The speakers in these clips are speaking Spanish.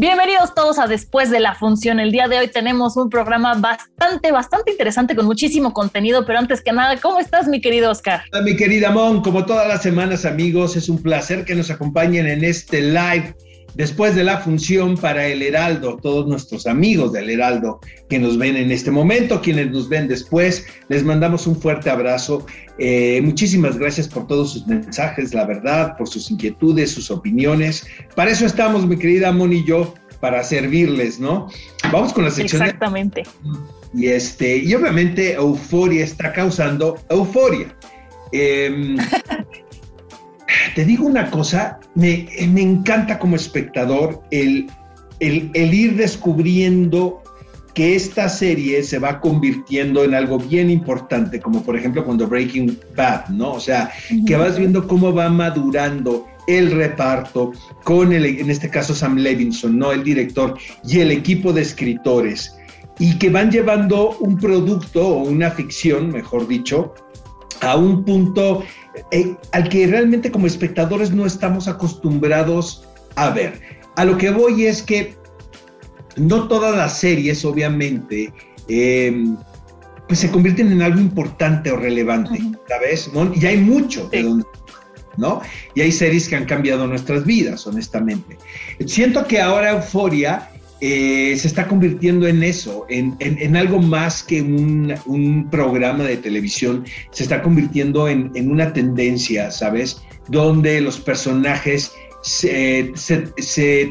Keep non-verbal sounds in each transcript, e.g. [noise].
Bienvenidos todos a Después de la Función. El día de hoy tenemos un programa bastante, bastante interesante con muchísimo contenido, pero antes que nada, ¿cómo estás, mi querido Oscar? Mi querida Mon, como todas las semanas, amigos, es un placer que nos acompañen en este live después de la función para el Heraldo, todos nuestros amigos del Heraldo que nos ven en este momento, quienes nos ven después, les mandamos un fuerte abrazo. Eh, muchísimas gracias por todos sus mensajes, la verdad, por sus inquietudes, sus opiniones. Para eso estamos, mi querida Moni y yo, para servirles, ¿no? Vamos con la sección. Exactamente. Y, este, y obviamente Euforia está causando euforia. Em, [laughs] te digo una cosa, me, me encanta como espectador el, el, el, ir descubriendo que esta serie se va convirtiendo en algo bien importante, como por ejemplo cuando Breaking Bad, ¿no? O sea, que vas viendo cómo va madurando el reparto con el, en este caso Sam Levinson, ¿no? El director y el equipo de escritores y que van llevando un producto o una ficción, mejor dicho, a un punto eh, al que realmente como espectadores no estamos acostumbrados a ver. A lo que voy es que no todas las series, obviamente, eh, pues se convierten en algo importante o relevante, ¿sabes? Y hay mucho de donde ¿no? Y hay series que han cambiado nuestras vidas, honestamente. Siento que ahora Euforia eh, se está convirtiendo en eso, en, algo más que un, programa de televisión, se está convirtiendo en, una tendencia, ¿sabes? Donde los personajes se,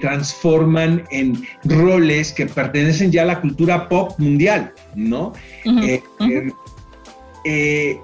transforman en roles que pertenecen ya a la cultura pop mundial, ¿no? Eh, eh,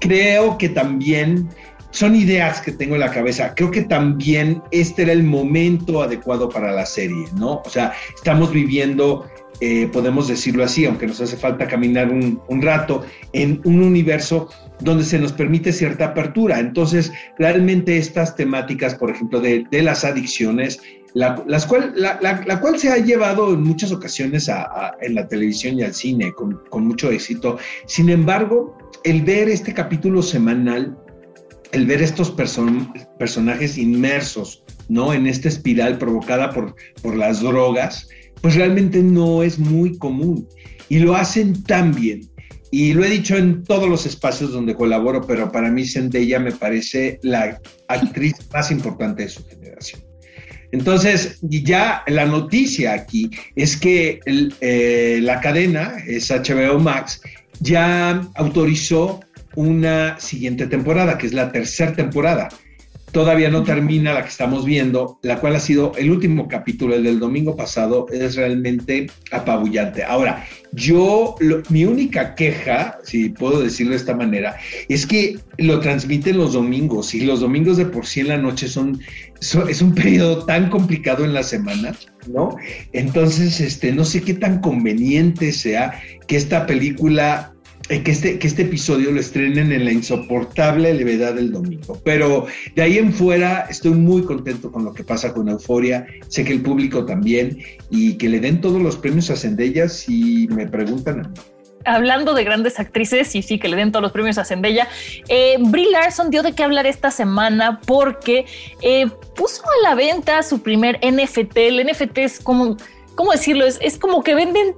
creo que también son ideas que tengo en la cabeza. Creo que también este era el momento adecuado para la serie, ¿no? O sea, estamos viviendo, eh, podemos decirlo así, aunque nos hace falta caminar un, rato, en un universo donde se nos permite cierta apertura. Entonces, realmente estas temáticas, por ejemplo, de, las adicciones, la, las cual, la, cual se ha llevado en muchas ocasiones en la televisión y al cine con, con mucho éxito. Sin embargo, el ver este capítulo semanal el ver estos personajes inmersos, ¿no? En esta espiral provocada por, por las drogas, pues realmente no es muy común. Y lo hacen tan bien. Y lo he dicho en todos los espacios donde colaboro, pero para mí Zendaya me parece la actriz [laughs] más importante de su generación. Entonces, ya la noticia aquí es que eh, la cadena, es HBO Max, ya autorizó una siguiente temporada, que es la tercera temporada. Todavía no termina la que estamos viendo, la cual ha sido el último capítulo, el del domingo pasado, es realmente apabullante. Ahora, yo, mi única queja, si puedo decirlo de esta manera, es que lo transmiten los domingos y los domingos de por sí en la noche son, es un periodo tan complicado en la semana, ¿no? Entonces, este, no sé qué tan conveniente sea que esta película que este, que este episodio lo estrenen en la insoportable levedad del domingo. Pero de ahí en fuera estoy muy contento con lo que pasa con Euforia. Sé que el público también y que le den todos los premios a Zendaya si me preguntan a mí hablando de grandes actrices y sí que le den todos los premios a Zendaya, eh, Brie Larson dio de qué hablar esta semana porque eh, puso a la venta su primer NFT. El NFT es como, ¿cómo decirlo? Es, es como que venden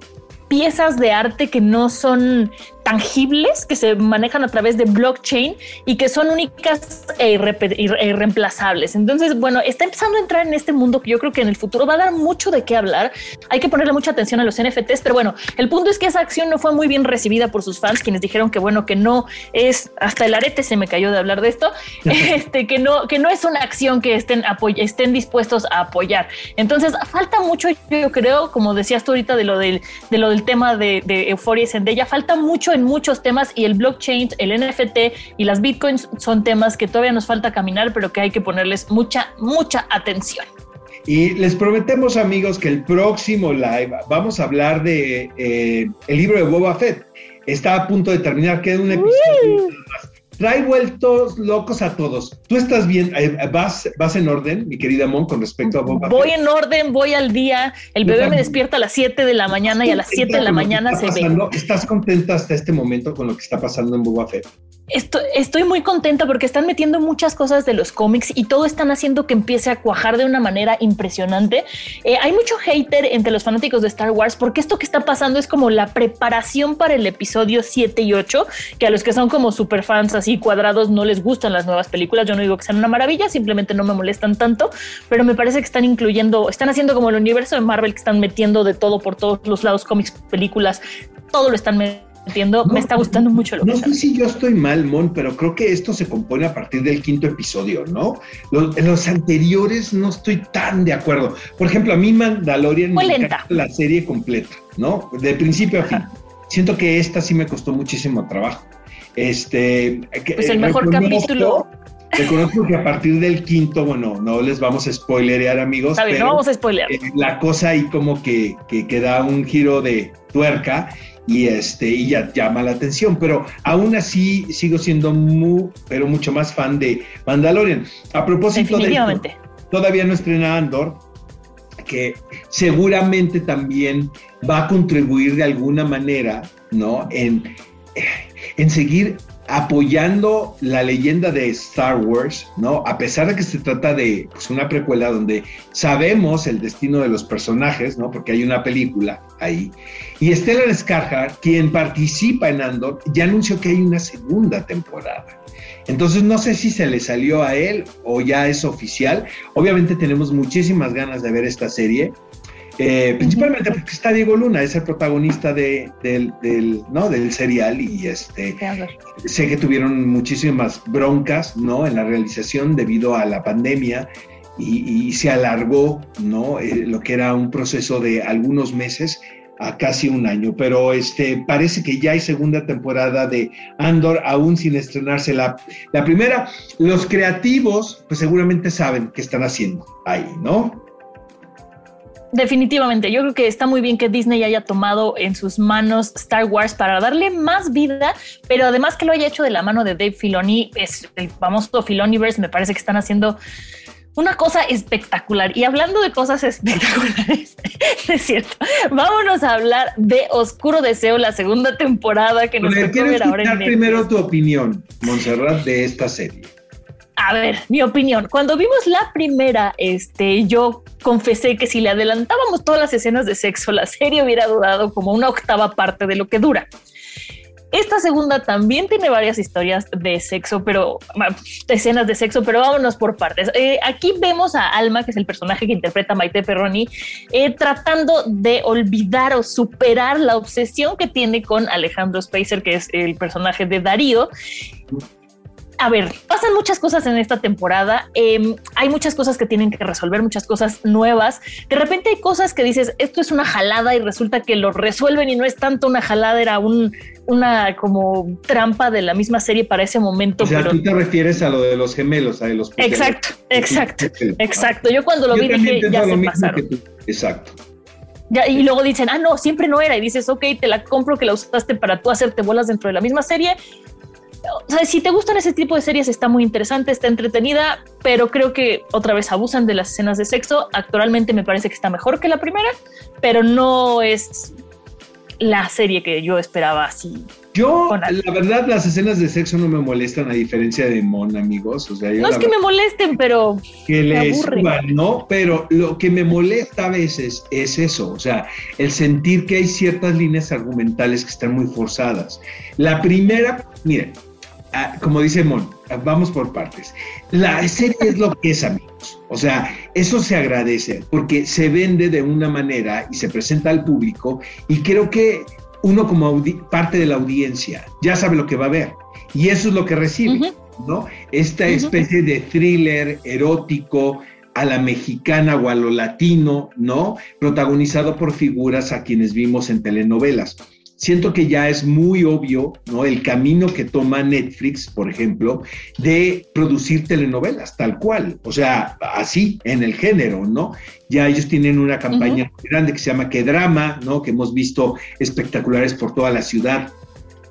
piezas de arte que no son tangibles que se manejan a través de blockchain y que son únicas e, irreemplazables. Entonces, bueno, está empezando a entrar en este mundo que yo creo que en el futuro va a dar mucho de qué hablar. Hay que ponerle mucha atención a los NFTs, pero bueno, el punto es que esa acción no fue muy bien recibida por sus fans, quienes dijeron que bueno, que no es, hasta el arete se me cayó de hablar de esto, [laughs] este, que no, que no es una acción que estén, estén dispuestos a apoyar. Entonces, falta mucho, yo creo, como decías tú ahorita de lo del, de lo del tema de, de Euphoria y Zendaya, falta mucho en muchos temas y el blockchain, el NFT y las bitcoins son temas que todavía nos falta caminar, pero que hay que ponerles mucha, mucha atención. Y les prometemos, amigos, que el próximo live vamos a hablar de eh, el libro de Boba Fett. Está a punto de terminar, queda un episodio trae vueltos locos a todos. Tú estás bien, eh, vas, vas en orden, mi querida Mon, con respecto a Boba Voy en orden, voy al día. El bebé me despierta a las 7 de la mañana y a las 7 de la mañana se ve. ¿Estás contenta hasta este momento con lo que está pasando en Boba Fett? Estoy, muy contenta porque están metiendo muchas cosas de los cómics y todo están haciendo que empiece a cuajar de una manera impresionante. Eh, hay mucho hater entre los fanáticos de Star Wars porque esto que está pasando es como la preparación para el episodio 7 y 8, que a los que son como super fans así cuadrados no les gustan las nuevas películas. Yo no digo que sean una maravilla, simplemente no me molestan tanto, pero me parece que están incluyendo, están haciendo como el universo de Marvel que están metiendo de todo por todos los lados, cómics, películas, todo lo están metiendo entiendo, me está gustando mucho lo no sé si yo estoy mal, Mon, pero creo que esto se compone a partir del quinto episodio, ¿no? Los, en los anteriores no estoy tan de acuerdo. Por ejemplo, a mí Mandalorian me lenta. la serie completa, ¿no? De principio a fin. Siento que esta sí me costó muchísimo trabajo. Este, pues el mejor capítulo. Reconozco que a partir del quinto, bueno, no les vamos a spoilerear, amigos. pero, no vamos a spoilear. Eh, la cosa ahí como que, que, que da un giro de tuerca y este y ya llama la atención, pero aún así sigo siendo muy, pero mucho más fan de Mandalorian. A propósito de todavía no estrena Andor, que seguramente también va a contribuir de alguna manera, ¿no? En, en seguir apoyando la leyenda de Star Wars, ¿no? A pesar de que se trata de pues, una precuela donde sabemos el destino de los personajes, ¿no? Porque hay una película ahí. Y Stellan Skarsgård, quien participa en Andor, ya anunció que hay una segunda temporada. Entonces no sé si se le salió a él o ya es oficial. Obviamente tenemos muchísimas ganas de ver esta serie. Eh, principalmente porque está Diego Luna, es el protagonista de, del, del, ¿no? del serial y este, sé que tuvieron muchísimas broncas ¿no? en la realización debido a la pandemia y, se alargó ¿no? Eh, lo que era un proceso de algunos meses a casi un año, pero este, parece que ya hay segunda temporada de Andor, aún sin estrenarse la, la primera. Los creativos, pues seguramente saben qué están haciendo ahí, ¿no? Definitivamente, yo creo que está muy bien que Disney haya tomado en sus manos Star Wars para darle más vida, pero además que lo haya hecho de la mano de Dave Filoni, es el famoso Filoniverse, me parece que están haciendo una cosa espectacular. Y hablando de cosas [laughs] espectaculares, [laughs] es cierto, vámonos a hablar de Oscuro Deseo, la segunda temporada que nos tocó ver ahora en primero tu opinión, Montserrat, de esta serie. A ver, mi opinión. Cuando vimos la primera, este, yo confesé que si le adelantábamos todas las escenas de sexo, la serie hubiera durado como una octava parte de lo que dura. Esta segunda también tiene varias historias de sexo, pero escenas de sexo, pero vámonos por partes. Eh, aquí vemos a Alma, que es el personaje que interpreta Maite Perroni, eh, tratando de olvidar o superar la obsesión que tiene con Alejandro Spacer, que es el personaje de Darío a ver, pasan muchas cosas en esta temporada. Em, hay muchas cosas que tienen que resolver, muchas cosas nuevas. De repente hay cosas que dices, esto es una jalada y resulta que lo resuelven y no es tanto una jalada, era un, una como trampa de la misma serie para ese momento. O sea, tú te refieres a lo de los gemelos, a los... Exacto, exacto, exacto. Yo cuando lo vi dije, ya se pasaron. Exacto. Ya, y luego dicen, ah, no, siempre no era. Y dices, ok, te la compro que la usaste para tú hacerte bolas dentro de la misma serie o sea, si te gustan ese tipo de series, está muy interesante, está entretenida, pero creo que otra vez abusan de las escenas de sexo. Actualmente me parece que está mejor que la primera, pero no es la serie que yo esperaba así. Yo, la verdad, las escenas de sexo no me molestan a diferencia de Mon, amigos. O sea, no es que me molesten, pero que les suban, ¿no? Pero lo que me molesta a veces es eso, o sea, el sentir que hay ciertas líneas argumentales que están muy forzadas. La primera, miren, como dice Mon, vamos por partes. La serie es lo que es, amigos. O sea, eso se agradece porque se vende de una manera y se presenta al público y creo que uno como parte de la audiencia ya sabe lo que va a ver y eso es lo que recibe, ¿no? Esta especie de thriller erótico a la mexicana o a lo latino, ¿no? Protagonizado por figuras a quienes vimos en telenovelas siento que ya es muy obvio, ¿no? El camino que toma Netflix, por ejemplo, de producir telenovelas, tal cual, o sea, así, en el género, ¿no? Ya ellos tienen una campaña muy grande que se llama Que Drama, ¿no? Que hemos visto espectaculares por toda la ciudad.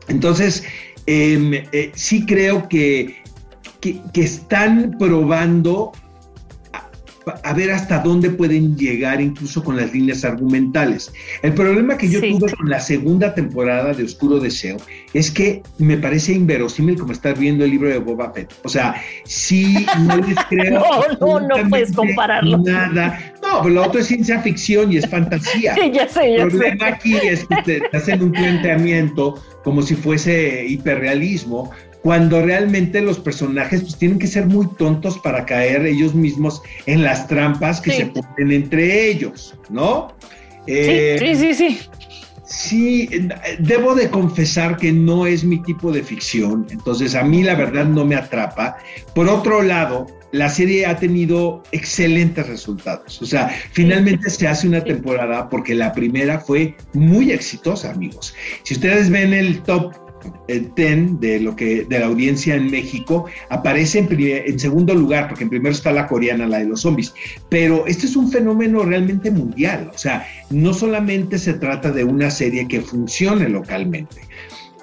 Entonces, em, eh, sí creo que, que, que están probando a ver hasta dónde pueden llegar incluso con las líneas argumentales. El problema que yo tuve con la segunda temporada de Oscuro Deseo es que me parece inverosímil como estar viendo el libro de Boba Fett. O sea, sí, no les [laughs] creo. no, no, no puedes compararlo. Nada. No, pero lo otro es ciencia ficción y es fantasía. [laughs] ya sé, ya El problema aquí es que te hacen un planteamiento como si fuese hiperrealismo, cuando realmente los personajes pues, tienen que ser muy tontos para caer ellos mismos en las trampas que se ponen entre ellos, ¿no? Eh, sí, sí, sí, sí. debo de confesar que no es mi tipo de ficción, entonces a mí la verdad no me atrapa. Por otro lado, la serie ha tenido excelentes resultados. O sea, finalmente se hace una temporada porque la primera fue muy exitosa, amigos. Si ustedes ven el top el ten de lo que de la audiencia en México aparece en, en, segundo lugar porque en primero está la coreana la de los zombies pero este es un fenómeno realmente mundial o sea no solamente se trata de una serie que funcione localmente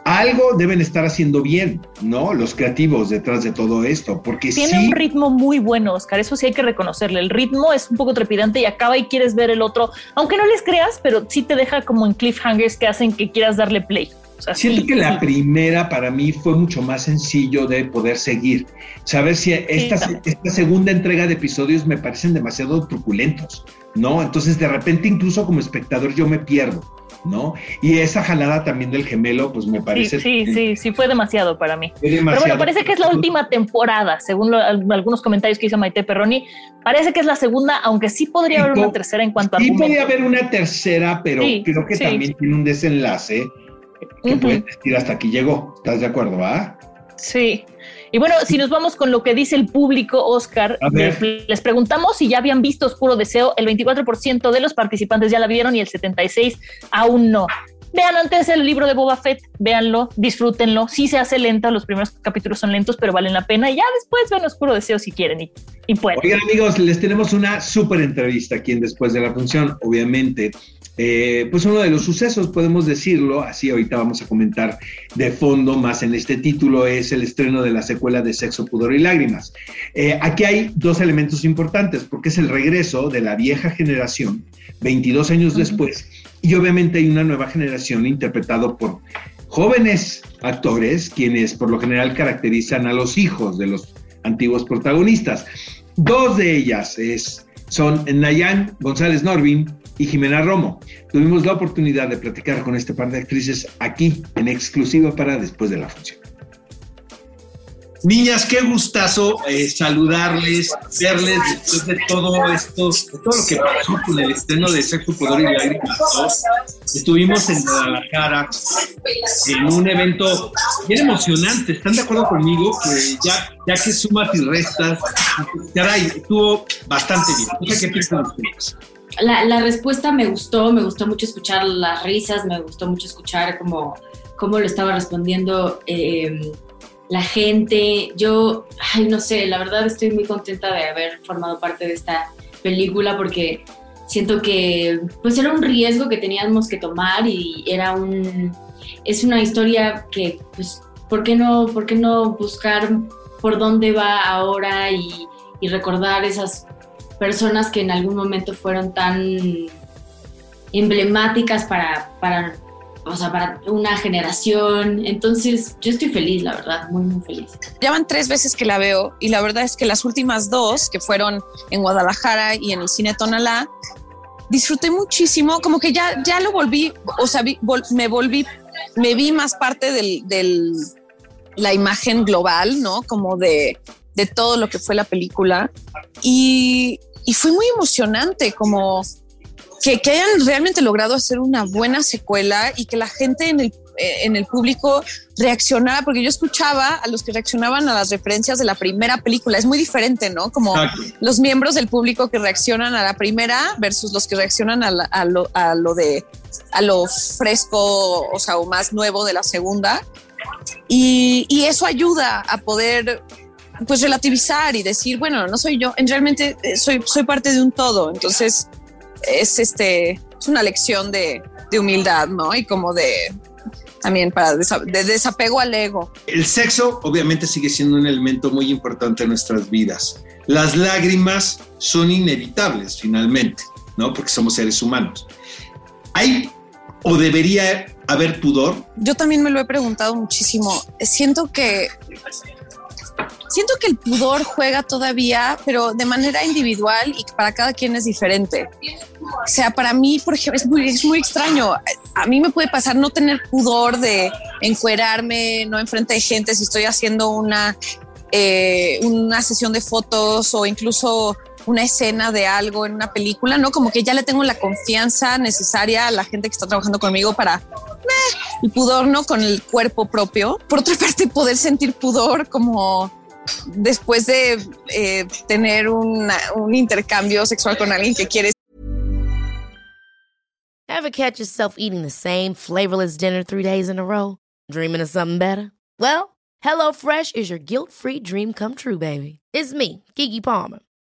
algo deben estar haciendo bien, ¿no? Los creativos detrás de todo esto, porque tiene un ritmo muy bueno, Oscar. Eso sí hay que reconocerle. El ritmo es un poco trepidante y acaba y quieres ver el otro, aunque no les creas, pero sí te deja como en cliffhangers que hacen que quieras darle play. Siento que la primera para mí fue mucho más sencillo de poder seguir. Saber si esta, esta segunda entrega de episodios me parecen demasiado truculentos, ¿no? Entonces de repente incluso como espectador yo me pierdo. ¿no? Y esa jalada también del gemelo, pues me parece. Sí, sí, sí, sí, fue demasiado para mí. Pero bueno, parece que es la última temporada, según algunos comentarios que hizo Maite Perroni. Parece que es la segunda, aunque sí podría haber una tercera en cuanto a. Sí, podría haber una tercera, pero creo que también tiene un desenlace que puedes decir hasta aquí llegó. ¿Estás de acuerdo, va? Sí. Y bueno, si nos vamos con lo que dice el público, Oscar, les preguntamos si ya habían visto Oscuro Deseo. El 24% de los participantes ya la vieron y el 76% aún no. Vean antes el libro de Boba Fett, véanlo, disfrútenlo. Sí se hace lenta, los primeros capítulos son lentos, pero valen la pena. Y ya después ven Oscuro Deseo si quieren y, y pueden. Oigan, amigos, les tenemos una súper entrevista aquí en Después de la Función. Obviamente, eh, pues uno de los sucesos, podemos decirlo, así ahorita vamos a comentar de fondo más en este título, es el estreno de la secuela de Sexo, Pudor y Lágrimas. Eh, aquí hay dos elementos importantes, porque es el regreso de la vieja generación, 22 años después, y obviamente hay una nueva generación interpretado por jóvenes actores, quienes por lo general caracterizan a los hijos de los antiguos protagonistas. Dos de ellas es, son Nayan González Norvin y Jimena Romo. Tuvimos la oportunidad de platicar con este par de actrices aquí en exclusiva para después de la función. Niñas, qué gustazo eh, saludarles, verles después de todo esto, de todo lo que pasó con el estreno de Sexo, Poder y Lágrimas Estuvimos en Guadalajara en un evento bien emocionante. ¿Están de acuerdo conmigo? Que ya, ya que sumas y restas, caray, estuvo bastante bien. qué piensan ustedes la, respuesta me gustó, me gustó mucho escuchar las risas, me gustó mucho escuchar cómo, cómo lo estaba respondiendo em, la gente. Yo, ay, no sé, la verdad estoy muy contenta de haber formado parte de esta película porque siento que pues era un riesgo que teníamos que tomar y era un es una historia que pues ¿por qué no por qué no buscar por dónde va ahora y recordar esas personas que en algún momento fueron tan emblemáticas para, para, o sea, para una generación. Entonces, yo estoy feliz, la verdad, muy, muy feliz. Ya van tres veces que la veo y la verdad es que las últimas dos, que fueron en Guadalajara y en el cine Tonalá, disfruté muchísimo, como que ya, ya lo volví, o sea, me volví, me vi más parte del, del, la imagen global, ¿no? Como de, de todo lo que fue la película. Y, y fue muy emocionante como que, que, hayan realmente logrado hacer una buena secuela y que la gente en el, eh, en el público reaccionara, porque yo escuchaba a los que reaccionaban a las referencias de la primera película. Es muy diferente, ¿no? Como los miembros del público que reaccionan a la primera versus los que reaccionan a, a, lo, a lo de a lo fresco, o sea, o más nuevo de la segunda. Y, y eso ayuda a poder pues relativizar y decir, bueno, no soy yo, en realmente eh, soy, soy parte de un todo, entonces es este, es una lección de, de humildad, ¿no? Y como de, también para de desapego al ego. El sexo obviamente sigue siendo un elemento muy importante en nuestras vidas. Las lágrimas son inevitables finalmente, ¿no? Porque somos seres humanos. ¿Hay o debería haber pudor? Yo también me lo he preguntado muchísimo. Siento que siento que el pudor juega todavía, pero de manera individual y para cada quien es diferente. O sea, para mí, por ejemplo, es muy, es muy extraño. A mí me puede pasar no tener pudor de encuerarme, no enfrente de gente si estoy haciendo una, eh, una sesión de fotos o incluso una escena de algo en una película, ¿no? Como que ya le tengo la confianza necesaria a la gente que está trabajando conmigo para el pudor, ¿no? Con el cuerpo propio. Por otra parte, poder sentir pudor como después de eh, tener un intercambio sexual con alguien que quieres. Ever catch yourself eating the same flavorless dinner three days in a row? Dreaming of something better? Well, HelloFresh is your guilt-free dream come true, baby. It's me, Kiki Palmer.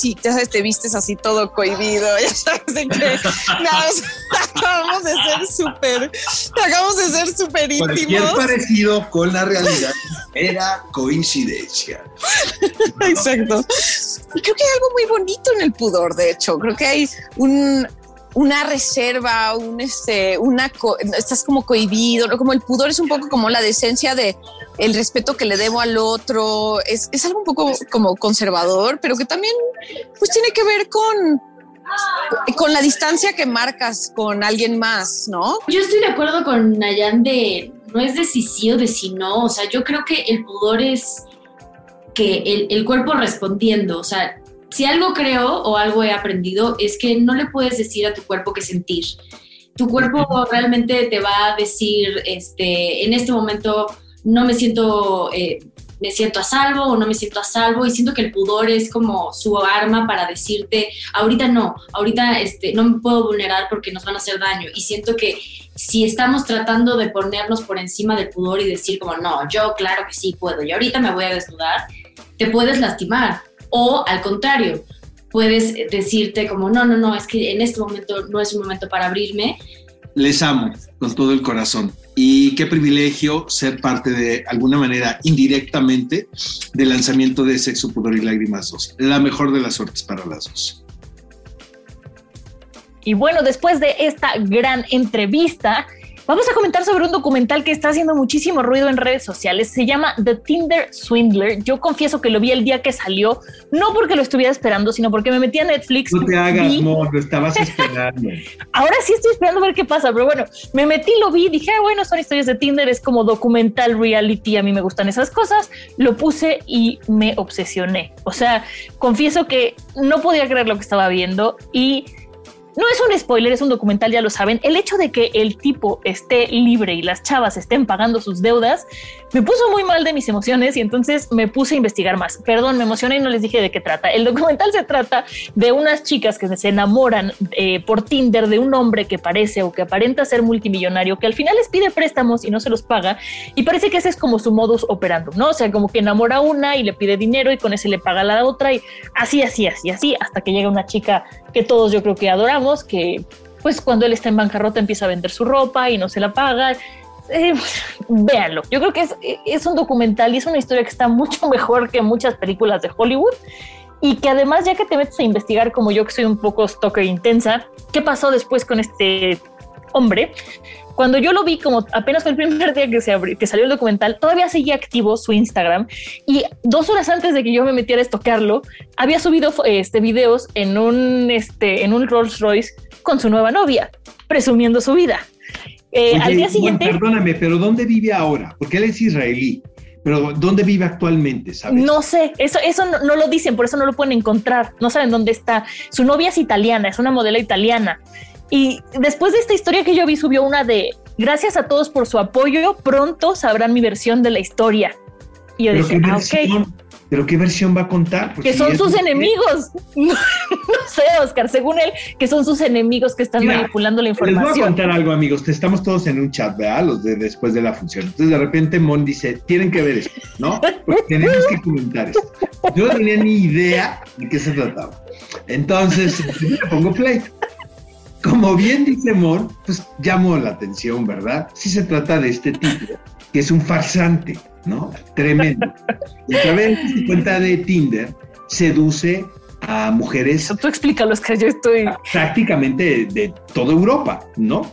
Sí, ya sabes, te vistes así todo cohibido, [laughs] ya sabes de que [laughs] acabamos de ser súper, acabamos de ser súper íntimos. Cualquier parecido con la realidad era coincidencia. [laughs] Exacto. creo que hay algo muy bonito en el pudor, de hecho. Creo que hay un, una reserva, un este, una estás como cohibido, ¿no? como el pudor es un poco como la decencia de el respeto que le debo al otro, es, es algo un poco como conservador, pero que también pues tiene que ver con con la distancia que marcas con alguien más, ¿no? Yo estoy de acuerdo con Nayan de no es de si sí o de si no, o sea, yo creo que el pudor es que el, el cuerpo respondiendo, o sea, si algo creo o algo he aprendido es que no le puedes decir a tu cuerpo qué sentir. Tu cuerpo realmente te va a decir, este, en este momento no me siento, eh, me siento a salvo o no me siento a salvo y siento que el pudor es como su arma para decirte, ahorita no, ahorita este, no me puedo vulnerar porque nos van a hacer daño y siento que si estamos tratando de ponernos por encima del pudor y decir como, no, yo claro que sí puedo y ahorita me voy a desnudar, te puedes lastimar o al contrario, puedes decirte como, no, no, no, es que en este momento no es un momento para abrirme. Les amo con todo el corazón y qué privilegio ser parte de alguna manera indirectamente del lanzamiento de Sexo, Pudor y Lágrimas 2. La mejor de las suertes para las dos. Y bueno, después de esta gran entrevista, Vamos a comentar sobre un documental que está haciendo muchísimo ruido en redes sociales. Se llama The Tinder Swindler. Yo confieso que lo vi el día que salió, no porque lo estuviera esperando, sino porque me metí a Netflix. No te hagas, no, lo estabas [laughs] esperando. Ahora sí estoy esperando a ver qué pasa, pero bueno, me metí, lo vi, dije, ah, bueno, son historias de Tinder, es como documental reality, a mí me gustan esas cosas. Lo puse y me obsesioné. O sea, confieso que no podía creer lo que estaba viendo y no es un spoiler, es un documental, ya lo saben. El hecho de que el tipo esté libre y las chavas estén pagando sus deudas me puso muy mal de mis emociones y entonces me puse a investigar más. Perdón, me emocioné y no les dije de qué trata. El documental se trata de unas chicas que se enamoran eh, por Tinder de un hombre que parece o que aparenta ser multimillonario, que al final les pide préstamos y no se los paga. Y parece que ese es como su modus operando, ¿no? O sea, como que enamora a una y le pide dinero y con ese le paga a la otra y así, así, así, así, hasta que llega una chica que todos yo creo que adoramos, que pues cuando él está en bancarrota empieza a vender su ropa y no se la paga. Eh, [laughs] véanlo, yo creo que es, es un documental y es una historia que está mucho mejor que muchas películas de Hollywood y que además ya que te metes a investigar como yo que soy un poco stalker intensa, ¿qué pasó después con este hombre? Cuando yo lo vi, como apenas fue el primer día que, se que salió el documental, todavía seguía activo su Instagram y dos horas antes de que yo me metiera a estoquearlo, había subido este, videos en un, este, en un Rolls Royce con su nueva novia, presumiendo su vida. Eh, al día siguiente. perdóname, pero ¿dónde vive ahora? Porque él es israelí. Pero ¿dónde vive actualmente? ¿sabes? No sé, eso, eso no, no, lo dicen, por eso no lo pueden encontrar. No saben dónde está. Su novia es italiana, es una modelo italiana. Y después de esta historia que yo vi, subió una de gracias a todos por su apoyo, pronto sabrán mi versión de la historia. Y yo dije, ah, ok. Pero ¿qué versión va a contar? que son sus enemigos. [laughs] [laughs] no sé, Oscar, según él, que son sus enemigos que están manipulando la información. Les voy a contar algo, amigos. Estamos todos en un chat, ¿verdad? Los de después de la función. Entonces, de repente, Mon dice, tienen que ver esto, ¿no? Porque tenemos que comentar esto. Yo no tenía ni idea de qué se trataba. Entonces, [laughs] le pongo play. Como bien dice Mon, pues llamó la atención, ¿verdad? Sí se trata de este tipo, que es un farsante, ¿no? Tremendo. Y a través de su cuenta de Tinder seduce a mujeres. Eso tú explícalo, es que yo estoy. Prácticamente de, toda Europa, ¿no?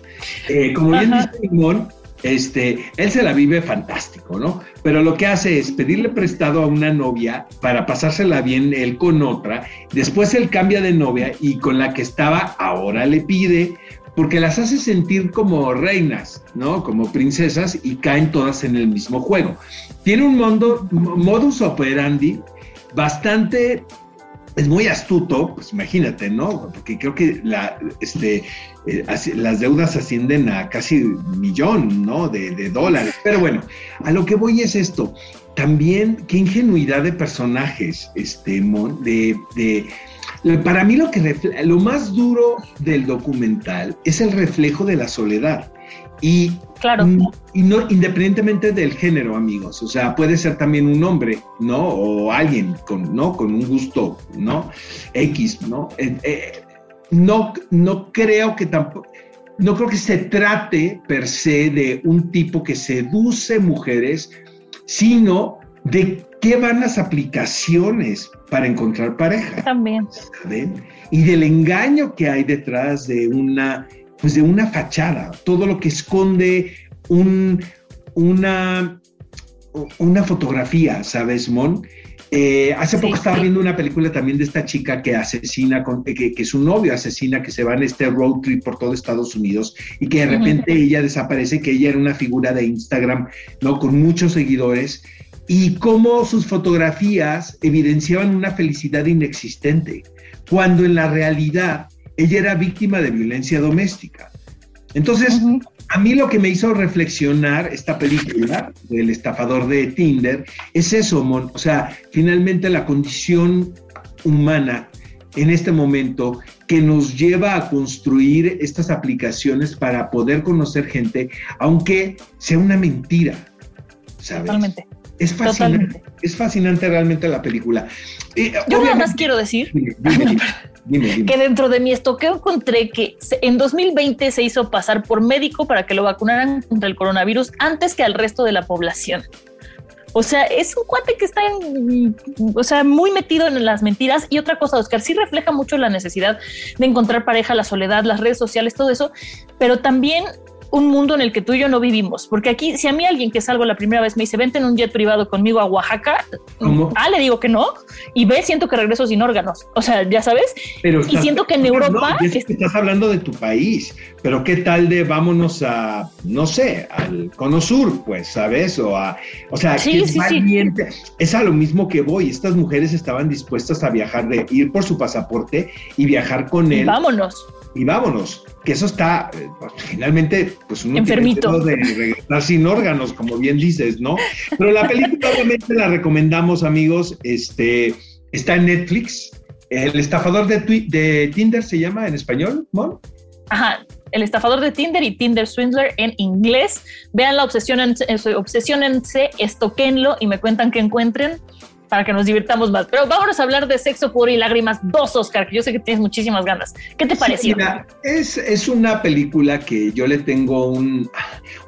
Eh, como bien dice Mon, este, él se la vive fantástico, ¿no? Pero lo que hace es pedirle prestado a una novia para pasársela bien él con otra, después él cambia de novia y con la que estaba ahora le pide, porque las hace sentir como reinas, ¿no? Como princesas y caen todas en el mismo juego. Tiene un mundo, modus operandi bastante es muy astuto, pues imagínate, ¿no? Porque creo que la, este, eh, las deudas ascienden a casi un millón, ¿no? De, dólares. Pero bueno, a lo que voy es esto. También, qué ingenuidad de personajes, este, de, de para mí lo que lo más duro del documental es el reflejo de la soledad. Y, claro. y no, independientemente del género, amigos, o sea, puede ser también un hombre, ¿no? O alguien con, ¿no? Con un gusto, ¿no? X, ¿no? Eh, eh, no, no creo que tampoco, no creo que se trate per se de un tipo que seduce mujeres, sino de qué van las aplicaciones para encontrar pareja. También. Y del engaño que hay detrás de una pues de una fachada, todo lo que esconde un, una, una fotografía, ¿sabes, Mon? Eh, hace poco estaba viendo una película también de esta chica que asesina, con, que, que, su novio asesina, que se va en este road trip por todo Estados Unidos y que de repente ella desaparece, que ella era una figura de Instagram, ¿no? Con muchos seguidores y cómo sus fotografías evidenciaban una felicidad inexistente, cuando en la realidad ella era víctima de violencia doméstica. Entonces, a mí lo que me hizo reflexionar esta película del estafador de Tinder es eso, Mon. O sea, finalmente la condición humana en este momento que nos lleva a construir estas aplicaciones para poder conocer gente, aunque sea una mentira. ¿sabes? Totalmente. Es fascinante, es fascinante realmente la película. Yo nada más quiero decir que dentro de mi estoqueo encontré que en 2020 se hizo pasar por médico para que lo vacunaran contra el coronavirus antes que al resto de la población. O sea, es un cuate que está o sea, muy metido en las mentiras. Y otra cosa, Oscar, sí refleja mucho la necesidad de encontrar pareja, la soledad, las redes sociales, todo eso, pero también un mundo en el que tú y yo no vivimos. Porque aquí, si a mí alguien que salgo la primera vez me dice, vente en un jet privado conmigo a Oaxaca, A, le digo que no, y B, siento que regreso sin órganos. O sea, ya sabes. Pero y siento que en Europa... estás hablando de tu país, pero ¿qué tal de vámonos a, no sé, al Cono Sur, pues, ¿sabes? O a... O sea, sí, sí, es a lo mismo que voy. Estas mujeres estaban dispuestas a viajar, de ir por su pasaporte y viajar con él. vámonos y vámonos. Que eso está, pues, finalmente, pues uno Enfermito. de regresar sin órganos, como bien dices, ¿no? Pero la película [laughs] obviamente la recomendamos, amigos. Este, está en Netflix. El estafador de, de Tinder se llama en español, ¿no? Ajá, el estafador de Tinder y Tinder Swindler en inglés. Vean la obsesión, obsesionense, estoquenlo y me cuentan que encuentren para que nos divirtamos más. Pero vámonos a hablar de Sexo, Puro y Lágrimas 2, Oscar, que yo sé que tienes muchísimas ganas. ¿Qué te pareció? es, es, una película que yo le tengo un,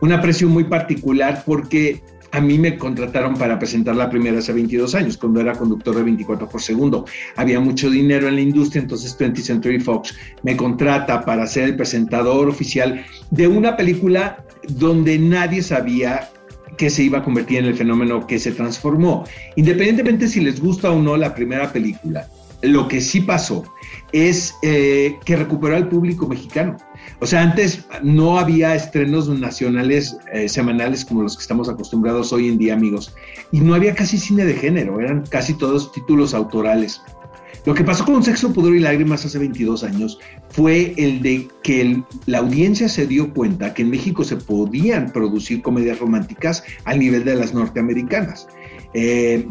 un aprecio muy particular porque a mí me contrataron para presentarla primera hace 22 años, cuando era conductor de 24 por segundo. Había mucho dinero en la industria, entonces 20th Century Fox me contrata para ser el presentador oficial de una película donde nadie sabía que se iba a convertir en el fenómeno que se transformó. Independientemente si les gusta o no la primera película, lo que sí pasó es eh, que recuperó al público mexicano. O sea, antes no había estrenos nacionales eh, semanales como los que estamos acostumbrados hoy en día, amigos. Y no había casi cine de género, eran casi todos títulos autorales. Lo que pasó con Sexo, Pudor y Lágrimas hace 22 años fue el de que la audiencia se dio cuenta que en México se podían producir comedias románticas al nivel de las norteamericanas. Eh,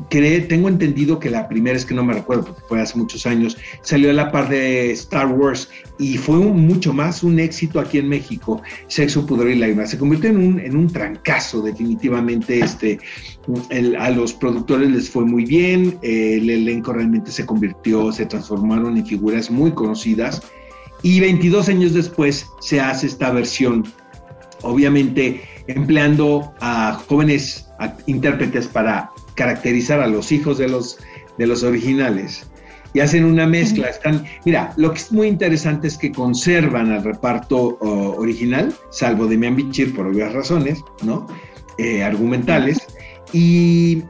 tengo entendido que la primera es que no me recuerdo porque fue hace muchos años, salió a la par de Star Wars y fue mucho más un éxito aquí en México, Sexo, Pudor y Lágrimas. Se convirtió en un, en un trancazo, definitivamente. Este, a los productores les fue muy bien, el elenco realmente se convirtió, se transformaron en figuras muy conocidas y 22 años después se hace esta versión, obviamente empleando a jóvenes intérpretes para caracterizar a los hijos de los, de los originales y hacen una mezcla. Están, mira, lo que es muy interesante es que conservan al reparto original, salvo Demian Bichir por obvias razones, ¿no? Eh, argumentales. Y,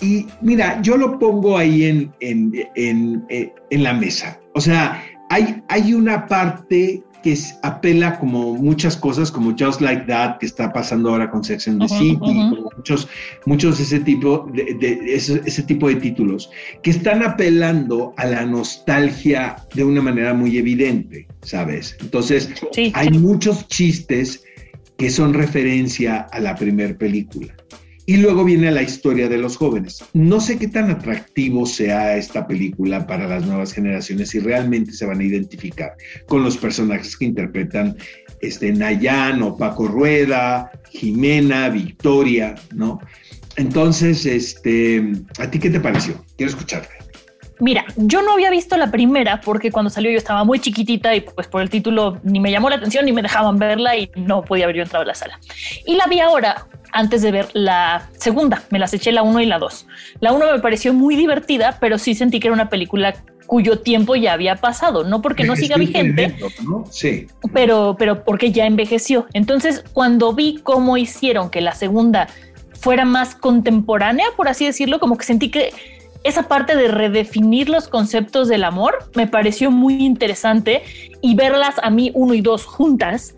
y mira, yo lo pongo ahí en, en, en, eh, en la mesa. O sea, hay, hay una parte que apela como muchas cosas, como Just Like That, que está pasando ahora con Sex and the City, muchos, muchos ese tipo de, ese, tipo de títulos, que están apelando a la nostalgia de una manera muy evidente, ¿sabes? Entonces, hay muchos chistes que son referencia a la primera película. Y luego viene la historia de los jóvenes. No sé qué tan atractivo sea esta película para las nuevas generaciones si realmente se van a identificar con los personajes que interpretan este, Nayan o Paco Rueda, Jimena, Victoria, ¿no? Entonces, este, ¿a ti qué te pareció? Quiero escucharte. Mira, yo no había visto la primera porque cuando salió yo estaba muy chiquitita y pues por el título ni me llamó la atención ni me dejaban verla y no podía haber yo entrado a la sala. Y la vi ahora antes de ver la segunda. Me las eché la 1 y la 2. La 1 me pareció muy divertida, pero sí sentí que era una película cuyo tiempo ya había pasado, no porque no siga vigente, Sí. pero, pero porque ya envejeció. Entonces, cuando vi cómo hicieron que la segunda fuera más contemporánea, por así decirlo, como que sentí que esa parte de redefinir los conceptos del amor me pareció muy interesante y verlas a mí uno y dos juntas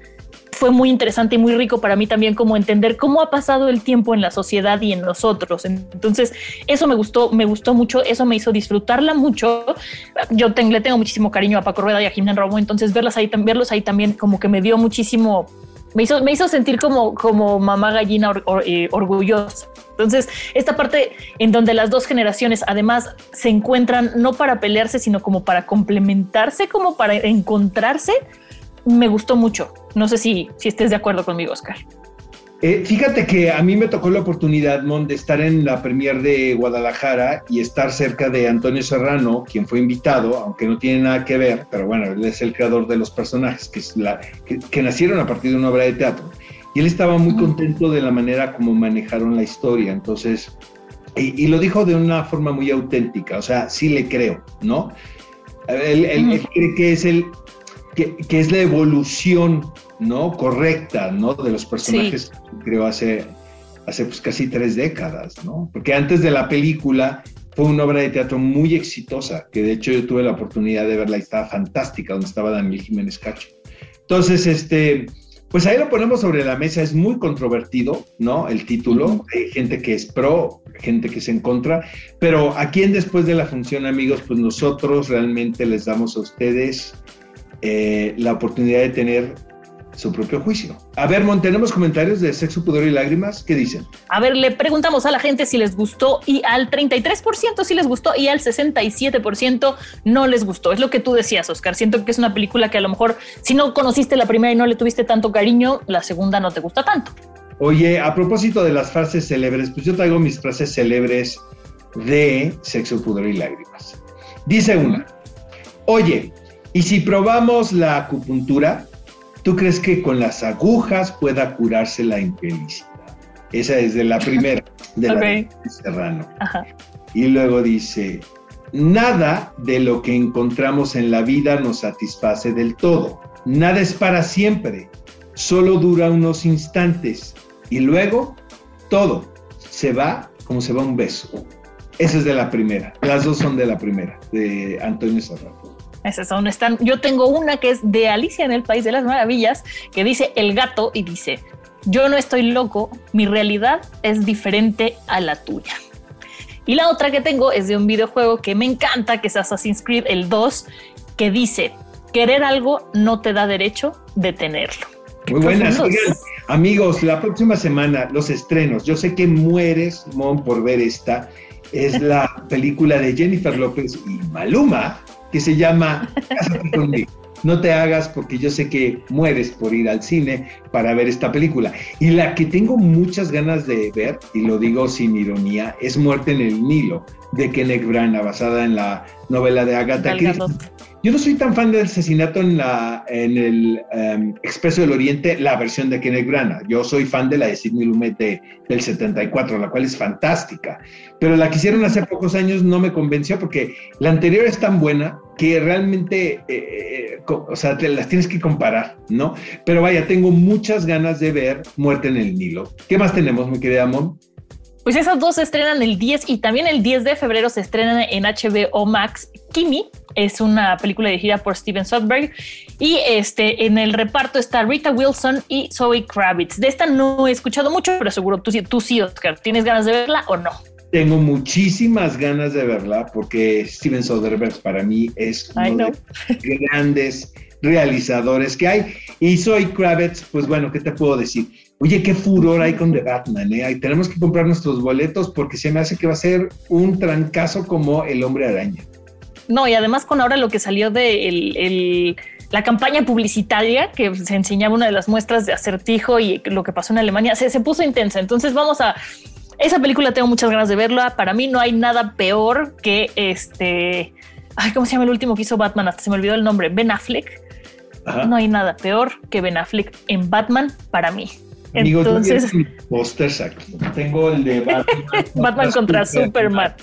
fue muy interesante y muy rico para mí también como entender cómo ha pasado el tiempo en la sociedad y en nosotros. Entonces, eso me gustó, me gustó mucho, eso me hizo disfrutarla mucho. Yo le tengo muchísimo cariño a Paco Rueda y a Jimena Romo, entonces verlas ahí, verlos ahí también como que me dio muchísimo, me hizo, me hizo sentir como, como mamá gallina eh, orgullosa. Entonces, esta parte en donde las dos generaciones además se encuentran no para pelearse, sino como para complementarse, como para encontrarse, me gustó mucho. No sé si, si estés de acuerdo conmigo, Oscar. Eh, fíjate que a mí me tocó la oportunidad, Mon, de estar en la premier de Guadalajara y estar cerca de Antonio Serrano, quien fue invitado, aunque no tiene nada que ver, pero bueno, él es el creador de los personajes que, es la, que, nacieron a partir de una obra de teatro. Y él estaba muy contento de la manera como manejaron la historia. Entonces, y, lo dijo de una forma muy auténtica, o sea, sí le creo, ¿no? Él, él cree que es el, que, es la evolución, ¿no? Correcta, ¿no? De los personajes, creo, hace, hace pues casi tres décadas, ¿no? Porque antes de la película fue una obra de teatro muy exitosa, que de hecho yo tuve la oportunidad de verla y estaba fantástica, donde estaba Daniel Jiménez Cacho. Entonces, este, pues ahí lo ponemos sobre la mesa, es muy controvertido, ¿no? El título, hay gente que es pro, gente que es en contra, pero aquí en Después de la Función, amigos, pues nosotros realmente les damos a ustedes eh, la oportunidad de tener su propio juicio. A ver, Mon, tenemos comentarios de Sexo, Pudor y Lágrimas. ¿Qué dicen? A ver, le preguntamos a la gente si les gustó y al 33% sí les gustó y al 67% no les gustó. Es lo que tú decías, Oscar. Siento que es una película que a lo mejor si no conociste la primera y no le tuviste tanto cariño, la segunda no te gusta tanto. Oye, a propósito de las frases célebres, pues yo traigo mis frases célebres de Sexo, Pudor y Lágrimas. Dice una, oye, y si probamos la acupuntura, ¿tú crees que con las agujas pueda curarse la infelicidad? Esa es de la primera, de la [laughs] de Serrano. Y luego dice, nada de lo que encontramos en la vida nos satisface del todo. Nada es para siempre, solo dura unos instantes. Y luego, todo se va como se va un beso. Esa es de la primera. Las dos son de la primera, de Antonio Serrano. Esas son, están. Yo tengo una que es de Alicia en el País de las Maravillas, que dice el gato y dice, yo no estoy loco, mi realidad es diferente a la tuya. Y la otra que tengo es de un videojuego que me encanta, que es Assassin's Creed, el 2, que dice, querer algo no te da derecho de tenerlo. Muy buenas. Oigan, amigos, la próxima semana, los estrenos. Yo sé que mueres, Mon, por ver esta. Es la película de Jennifer López y Maluma, que se llama Cásate conmigo. No te hagas porque yo sé que mueres por ir al cine para ver esta película. Y la que tengo muchas ganas de ver, y lo digo sin ironía, es Muerte en el Nilo, de Kenneth Branagh, basada en la novela de Agatha Christie. Yo no soy tan fan del asesinato en, la, en el um, Expreso del Oriente, la versión de Kenneth Branagh. Yo soy fan de la de Sidney Lumet de, del 74, la cual es fantástica. Pero la que hicieron hace pocos años no me convenció porque la anterior es tan buena que realmente, eh, eh, o sea, te las tienes que comparar, ¿no? Pero vaya, tengo muchas ganas de ver Muerte en el Nilo. ¿Qué más tenemos, mi querida Mon? Pues esas dos se estrenan el 10 y también el 10 de febrero se estrenan en HBO Max. Kimi es una película dirigida por Steven Soderbergh y este en el reparto está Rita Wilson y Zoe Kravitz. De esta no he escuchado mucho, pero seguro tú, tú sí, Oscar. ¿Tienes ganas de verla o no? Tengo muchísimas ganas de verla porque Steven Soderbergh para mí es uno de los grandes realizadores que hay. Y Zoe Kravitz, pues bueno, ¿qué te puedo decir? Oye, qué furor hay con The Batman, ¿eh? tenemos que comprar nuestros boletos porque se me hace que va a ser un trancazo como el hombre araña. No, y además con ahora lo que salió de la campaña publicitaria que se enseñaba una de las muestras de acertijo y lo que pasó en Alemania, se, se puso intensa. Entonces vamos a... Esa película tengo muchas ganas de verla. Para mí no hay nada peor que este... Ay, ¿cómo se llama el último que hizo Batman? Hasta se me olvidó el nombre. Ben Affleck. No hay nada peor que Ben Affleck en Batman para mí. Entonces, pósters aquí. Tengo el de Batman, [laughs] Batman contra, Superman.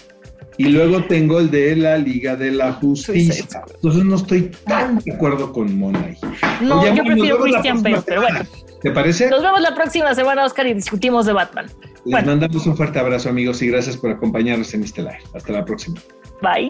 Y luego tengo el de la Liga de la Justicia. Entonces no estoy tan de acuerdo con Mona. No, yo prefiero Christian Bale, pero bueno. ¿Te parece? Nos vemos la próxima semana, Oscar, y discutimos de Batman. Les mandamos un fuerte abrazo, amigos, y gracias por acompañarnos en este live. Hasta la próxima. Bye.